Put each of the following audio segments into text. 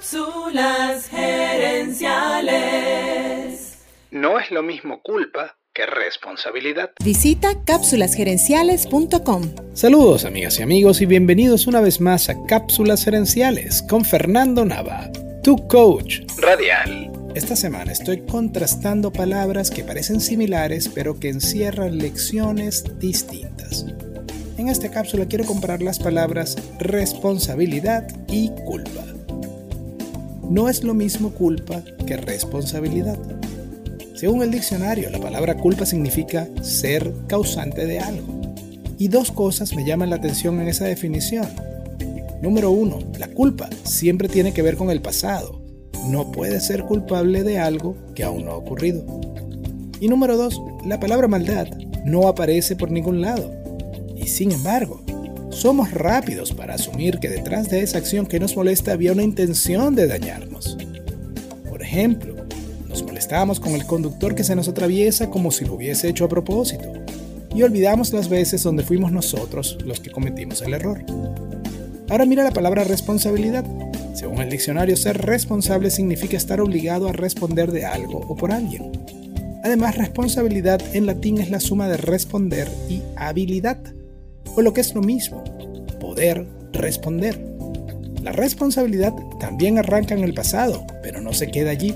Cápsulas gerenciales. No es lo mismo culpa que responsabilidad. Visita cápsulasgerenciales.com. Saludos amigas y amigos y bienvenidos una vez más a Cápsulas Gerenciales con Fernando Nava, tu coach radial. Esta semana estoy contrastando palabras que parecen similares pero que encierran lecciones distintas. En esta cápsula quiero comparar las palabras responsabilidad y culpa. No es lo mismo culpa que responsabilidad. Según el diccionario, la palabra culpa significa ser causante de algo. Y dos cosas me llaman la atención en esa definición. Número uno, la culpa siempre tiene que ver con el pasado. No puede ser culpable de algo que aún no ha ocurrido. Y número dos, la palabra maldad no aparece por ningún lado. Y sin embargo, somos rápidos para asumir que detrás de esa acción que nos molesta había una intención de dañarnos. Por ejemplo, nos molestamos con el conductor que se nos atraviesa como si lo hubiese hecho a propósito, y olvidamos las veces donde fuimos nosotros los que cometimos el error. Ahora mira la palabra responsabilidad. Según el diccionario, ser responsable significa estar obligado a responder de algo o por alguien. Además, responsabilidad en latín es la suma de responder y habilidad lo que es lo mismo, poder responder. La responsabilidad también arranca en el pasado, pero no se queda allí.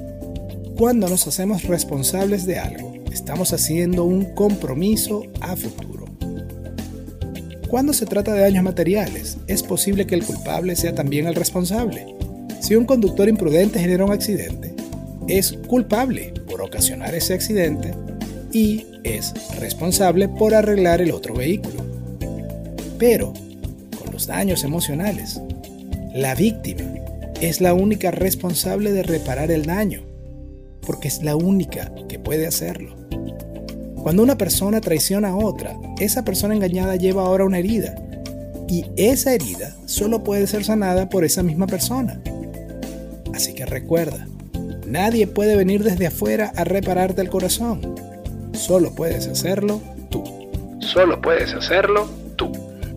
Cuando nos hacemos responsables de algo, estamos haciendo un compromiso a futuro. Cuando se trata de daños materiales, es posible que el culpable sea también el responsable. Si un conductor imprudente genera un accidente, es culpable por ocasionar ese accidente y es responsable por arreglar el otro vehículo. Pero, con los daños emocionales, la víctima es la única responsable de reparar el daño, porque es la única que puede hacerlo. Cuando una persona traiciona a otra, esa persona engañada lleva ahora una herida, y esa herida solo puede ser sanada por esa misma persona. Así que recuerda, nadie puede venir desde afuera a repararte el corazón. Solo puedes hacerlo tú. Solo puedes hacerlo.